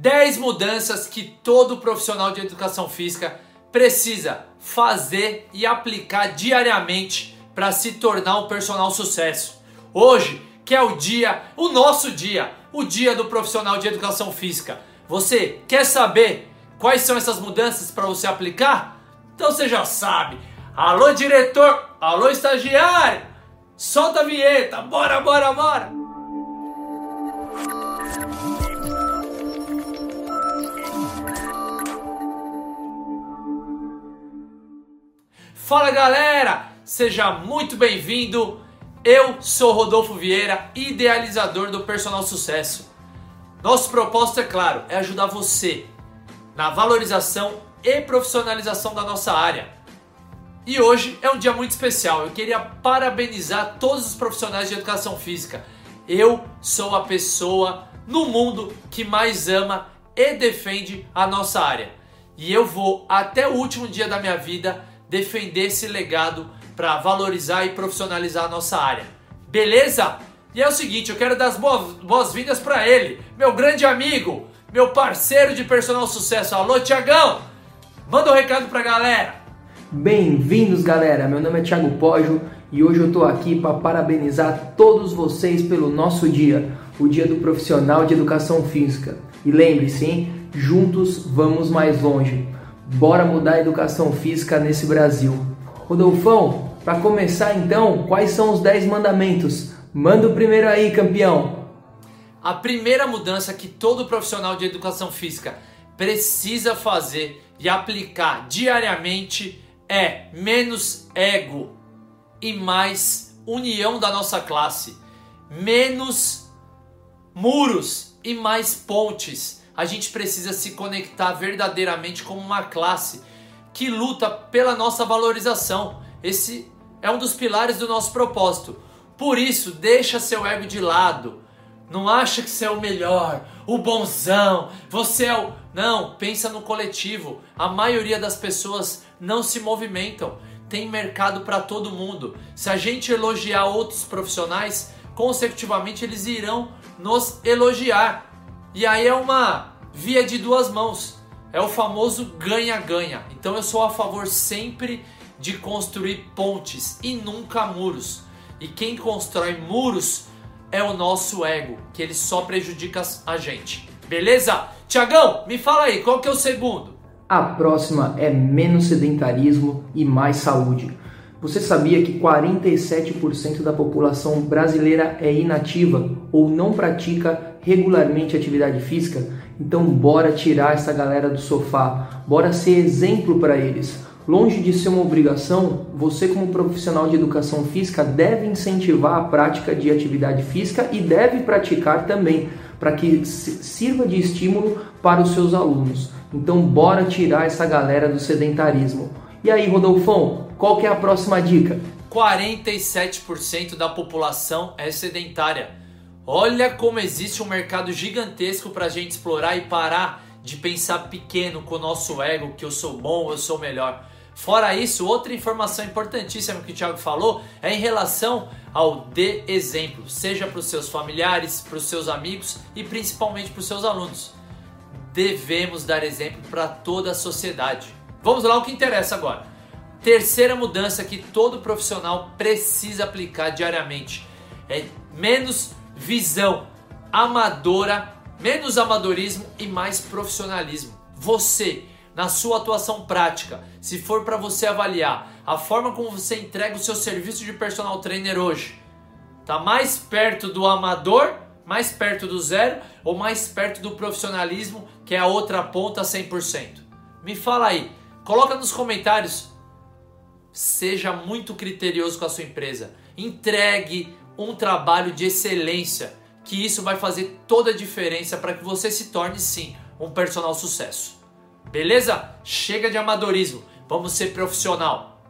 10 mudanças que todo profissional de educação física precisa fazer e aplicar diariamente para se tornar um personal sucesso. Hoje, que é o dia, o nosso dia, o dia do profissional de educação física. Você quer saber quais são essas mudanças para você aplicar? Então você já sabe. Alô diretor, alô estagiário, solta a vinheta, bora, bora, bora! Fala galera, seja muito bem-vindo. Eu sou Rodolfo Vieira, idealizador do Personal Sucesso. Nosso propósito, é claro, é ajudar você na valorização e profissionalização da nossa área. E hoje é um dia muito especial. Eu queria parabenizar todos os profissionais de educação física. Eu sou a pessoa no mundo que mais ama e defende a nossa área. E eu vou até o último dia da minha vida defender esse legado para valorizar e profissionalizar a nossa área. Beleza? E é o seguinte, eu quero dar as boas-vindas para ele, meu grande amigo, meu parceiro de personal sucesso. Alô, Tiagão! Manda um recado pra galera. Bem-vindos, galera. Meu nome é Thiago Poggio e hoje eu tô aqui para parabenizar todos vocês pelo nosso dia, o Dia do Profissional de Educação Física. E lembre-se, juntos vamos mais longe. Bora mudar a educação física nesse Brasil. Rodolfão, para começar então, quais são os 10 mandamentos? Manda o primeiro aí, campeão. A primeira mudança que todo profissional de educação física precisa fazer e aplicar diariamente é menos ego e mais união da nossa classe, menos muros e mais pontes a gente precisa se conectar verdadeiramente como uma classe que luta pela nossa valorização. Esse é um dos pilares do nosso propósito. Por isso, deixa seu ego de lado. Não acha que você é o melhor, o bonzão, você é o. Não, pensa no coletivo. A maioria das pessoas não se movimentam. Tem mercado para todo mundo. Se a gente elogiar outros profissionais, consecutivamente eles irão nos elogiar. E aí é uma via de duas mãos. É o famoso ganha-ganha. Então eu sou a favor sempre de construir pontes e nunca muros. E quem constrói muros é o nosso ego, que ele só prejudica a gente. Beleza? Tiagão, me fala aí, qual que é o segundo? A próxima é menos sedentarismo e mais saúde. Você sabia que 47% da população brasileira é inativa ou não pratica regularmente atividade física? Então, bora tirar essa galera do sofá, bora ser exemplo para eles. Longe de ser uma obrigação, você, como profissional de educação física, deve incentivar a prática de atividade física e deve praticar também, para que sirva de estímulo para os seus alunos. Então, bora tirar essa galera do sedentarismo. E aí, Rodolfão, qual que é a próxima dica? 47% da população é sedentária. Olha como existe um mercado gigantesco para a gente explorar e parar de pensar pequeno com o nosso ego, que eu sou bom, eu sou melhor. Fora isso, outra informação importantíssima que o Thiago falou é em relação ao de exemplo, seja para os seus familiares, para os seus amigos e principalmente para os seus alunos. Devemos dar exemplo para toda a sociedade. Vamos lá o que interessa agora. Terceira mudança que todo profissional precisa aplicar diariamente é menos visão amadora, menos amadorismo e mais profissionalismo. Você, na sua atuação prática, se for para você avaliar a forma como você entrega o seu serviço de personal trainer hoje, tá mais perto do amador, mais perto do zero ou mais perto do profissionalismo, que é a outra ponta 100%? Me fala aí, coloca nos comentários Seja muito criterioso com a sua empresa. Entregue um trabalho de excelência, que isso vai fazer toda a diferença para que você se torne sim um personal sucesso. Beleza? Chega de amadorismo, vamos ser profissional.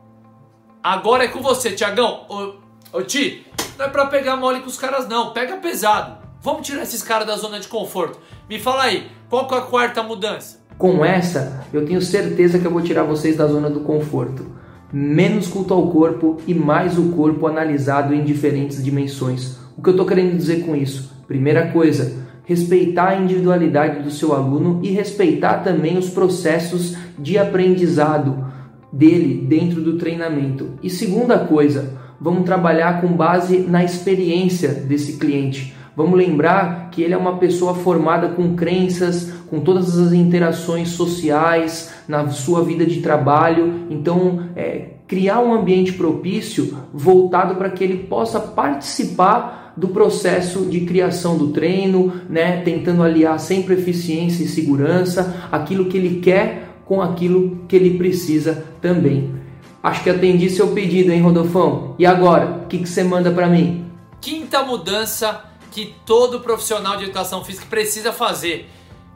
Agora é com você, Tiagão. Ô, ô Ti, não é para pegar mole com os caras não, pega pesado. Vamos tirar esses caras da zona de conforto. Me fala aí, qual é a quarta mudança? Com essa, eu tenho certeza que eu vou tirar vocês da zona do conforto menos culto ao corpo e mais o corpo analisado em diferentes dimensões. O que eu estou querendo dizer com isso? Primeira coisa, respeitar a individualidade do seu aluno e respeitar também os processos de aprendizado dele dentro do treinamento. E segunda coisa, vamos trabalhar com base na experiência desse cliente. Vamos lembrar que ele é uma pessoa formada com crenças, com todas as interações sociais na sua vida de trabalho. Então, é, criar um ambiente propício voltado para que ele possa participar do processo de criação do treino, né, tentando aliar sempre eficiência e segurança, aquilo que ele quer com aquilo que ele precisa também. Acho que atendi seu pedido, hein, Rodolfão? E agora, o que, que você manda para mim? Quinta mudança que todo profissional de educação física precisa fazer.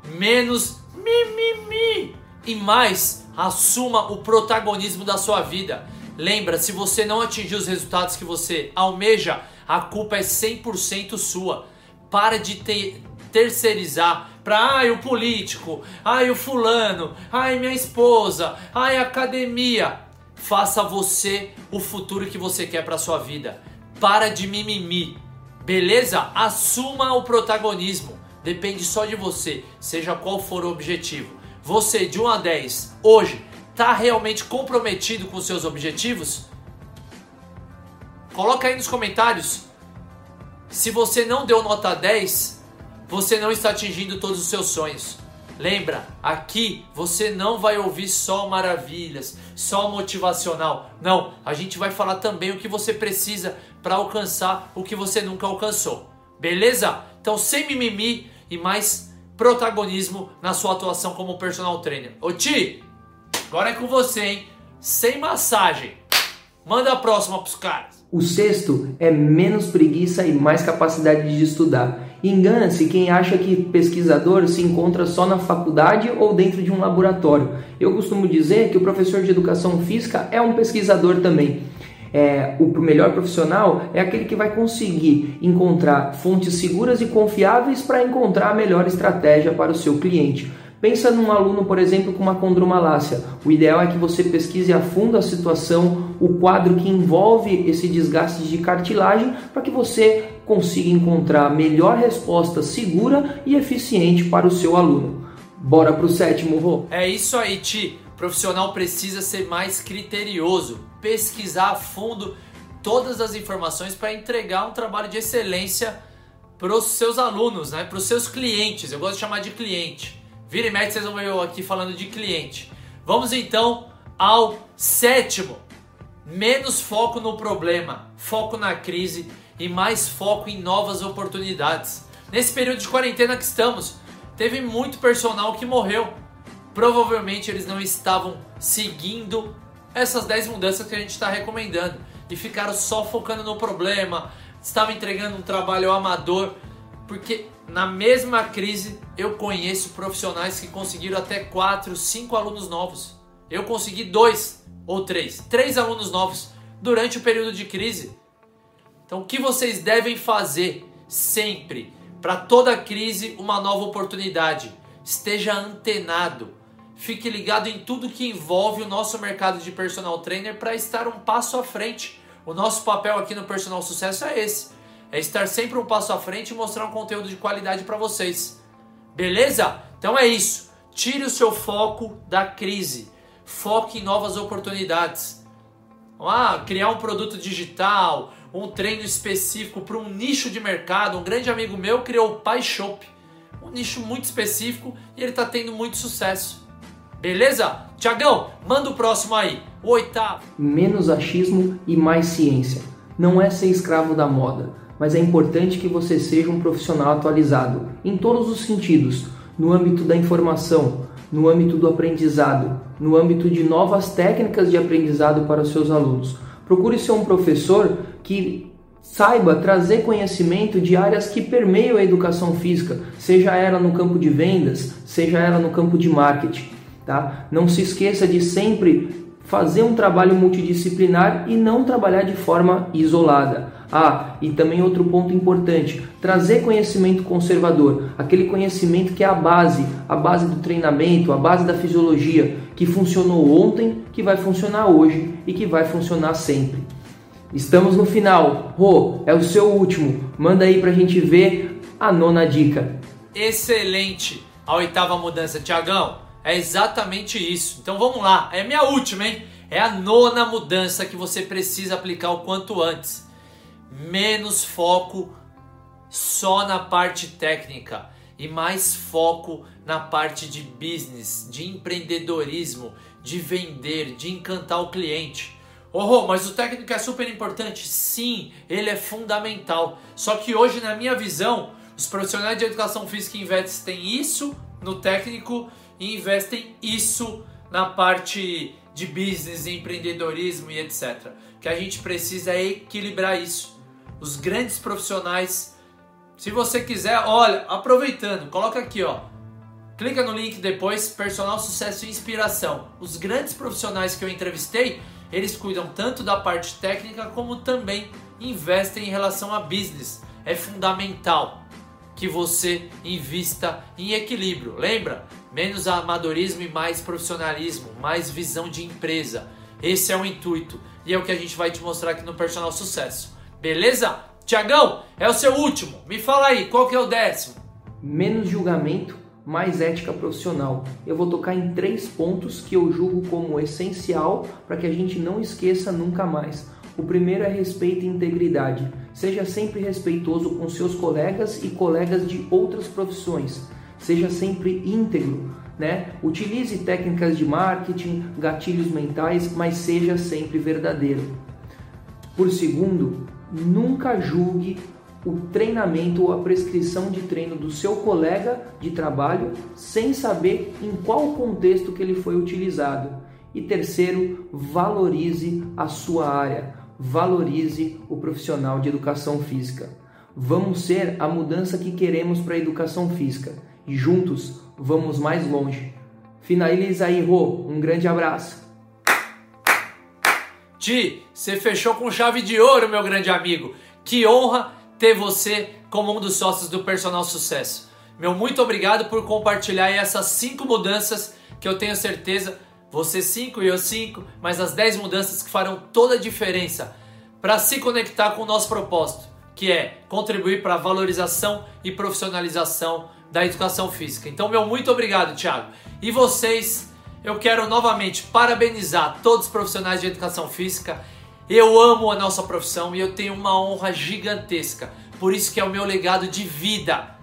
Menos mimimi e mais assuma o protagonismo da sua vida. Lembra, se você não atingir os resultados que você almeja, a culpa é 100% sua. Para de ter, terceirizar para ai o político, ai o fulano, ai minha esposa, ai academia. Faça você o futuro que você quer para sua vida. Para de mimimi. Beleza? Assuma o protagonismo. Depende só de você, seja qual for o objetivo. Você de 1 a 10, hoje, está realmente comprometido com seus objetivos? Coloca aí nos comentários. Se você não deu nota 10, você não está atingindo todos os seus sonhos. Lembra, aqui você não vai ouvir só maravilhas, só motivacional. Não, a gente vai falar também o que você precisa para alcançar o que você nunca alcançou. Beleza? Então, sem mimimi e mais protagonismo na sua atuação como personal trainer. Ô Ti, agora é com você, hein? Sem massagem. Manda a próxima pros caras. O sexto é menos preguiça e mais capacidade de estudar. Engana-se quem acha que pesquisador se encontra só na faculdade ou dentro de um laboratório. Eu costumo dizer que o professor de educação física é um pesquisador também é, o melhor profissional é aquele que vai conseguir encontrar fontes seguras e confiáveis para encontrar a melhor estratégia para o seu cliente. Pensa num aluno, por exemplo, com uma condromalácia. O ideal é que você pesquise a fundo a situação, o quadro que envolve esse desgaste de cartilagem, para que você consiga encontrar a melhor resposta segura e eficiente para o seu aluno. Bora para o sétimo, Rô? É isso aí, Ti. O profissional precisa ser mais criterioso, pesquisar a fundo todas as informações para entregar um trabalho de excelência para os seus alunos, né? para os seus clientes. Eu gosto de chamar de cliente. Vira e mexe, vocês vão ver eu aqui falando de cliente. Vamos então ao sétimo. Menos foco no problema, foco na crise e mais foco em novas oportunidades. Nesse período de quarentena que estamos, teve muito personal que morreu provavelmente eles não estavam seguindo essas 10 mudanças que a gente está recomendando e ficaram só focando no problema, estavam entregando um trabalho amador, porque na mesma crise eu conheço profissionais que conseguiram até 4, 5 alunos novos. Eu consegui dois ou três, três alunos novos durante o período de crise. Então, o que vocês devem fazer sempre para toda crise uma nova oportunidade? Esteja antenado Fique ligado em tudo que envolve o nosso mercado de personal trainer para estar um passo à frente. O nosso papel aqui no Personal Sucesso é esse: é estar sempre um passo à frente e mostrar um conteúdo de qualidade para vocês. Beleza? Então é isso. Tire o seu foco da crise. Foque em novas oportunidades. Ah, criar um produto digital, um treino específico para um nicho de mercado. Um grande amigo meu criou o Pai Shop, um nicho muito específico e ele está tendo muito sucesso. Beleza? Tiagão, manda o próximo aí, o oitavo. Menos achismo e mais ciência. Não é ser escravo da moda, mas é importante que você seja um profissional atualizado, em todos os sentidos, no âmbito da informação, no âmbito do aprendizado, no âmbito de novas técnicas de aprendizado para os seus alunos. Procure ser um professor que saiba trazer conhecimento de áreas que permeiam a educação física, seja ela no campo de vendas, seja ela no campo de marketing. Tá? Não se esqueça de sempre fazer um trabalho multidisciplinar e não trabalhar de forma isolada. Ah, e também outro ponto importante, trazer conhecimento conservador, aquele conhecimento que é a base, a base do treinamento, a base da fisiologia, que funcionou ontem, que vai funcionar hoje e que vai funcionar sempre. Estamos no final. Rô, é o seu último. Manda aí pra gente ver a nona dica. excelente a oitava mudança, Tiagão. É exatamente isso. Então vamos lá, é minha última, hein? É a nona mudança que você precisa aplicar o quanto antes. Menos foco só na parte técnica e mais foco na parte de business, de empreendedorismo, de vender, de encantar o cliente. Oh, mas o técnico é super importante. Sim, ele é fundamental. Só que hoje, na minha visão, os profissionais de educação física investem isso no técnico e investem isso na parte de business, empreendedorismo e etc. Que a gente precisa é equilibrar isso. Os grandes profissionais, se você quiser, olha, aproveitando, coloca aqui, ó. Clica no link depois, personal sucesso e inspiração. Os grandes profissionais que eu entrevistei, eles cuidam tanto da parte técnica como também investem em relação a business. É fundamental que você invista em equilíbrio. Lembra? Menos amadorismo e mais profissionalismo, mais visão de empresa. Esse é o intuito e é o que a gente vai te mostrar aqui no Personal Sucesso. Beleza? Tiagão, é o seu último. Me fala aí, qual que é o décimo? Menos julgamento, mais ética profissional. Eu vou tocar em três pontos que eu julgo como essencial para que a gente não esqueça nunca mais. O primeiro é respeito e integridade. Seja sempre respeitoso com seus colegas e colegas de outras profissões. Seja sempre íntegro, né? Utilize técnicas de marketing, gatilhos mentais, mas seja sempre verdadeiro. Por segundo, nunca julgue o treinamento ou a prescrição de treino do seu colega de trabalho sem saber em qual contexto que ele foi utilizado. E terceiro, valorize a sua área valorize o profissional de educação física. Vamos ser a mudança que queremos para a educação física e juntos vamos mais longe. Finaliza aí, Rô. Um grande abraço. Ti, você fechou com chave de ouro, meu grande amigo. Que honra ter você como um dos sócios do Personal Sucesso. Meu muito obrigado por compartilhar essas cinco mudanças que eu tenho certeza você 5 e eu 5, mas as 10 mudanças que farão toda a diferença para se conectar com o nosso propósito, que é contribuir para a valorização e profissionalização da educação física. Então, meu muito obrigado, Thiago. E vocês, eu quero novamente parabenizar todos os profissionais de educação física. Eu amo a nossa profissão e eu tenho uma honra gigantesca. Por isso que é o meu legado de vida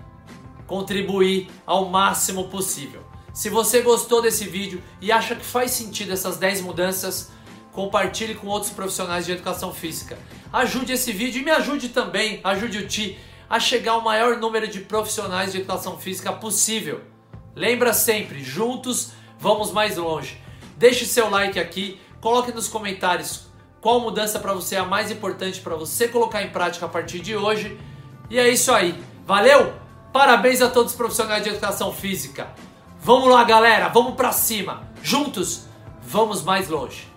contribuir ao máximo possível. Se você gostou desse vídeo e acha que faz sentido essas 10 mudanças, compartilhe com outros profissionais de educação física. Ajude esse vídeo e me ajude também, ajude o Ti a chegar ao maior número de profissionais de educação física possível. Lembra sempre, juntos vamos mais longe. Deixe seu like aqui, coloque nos comentários qual mudança para você é a mais importante para você colocar em prática a partir de hoje. E é isso aí. Valeu? Parabéns a todos os profissionais de educação física. Vamos lá, galera, vamos para cima. Juntos, vamos mais longe.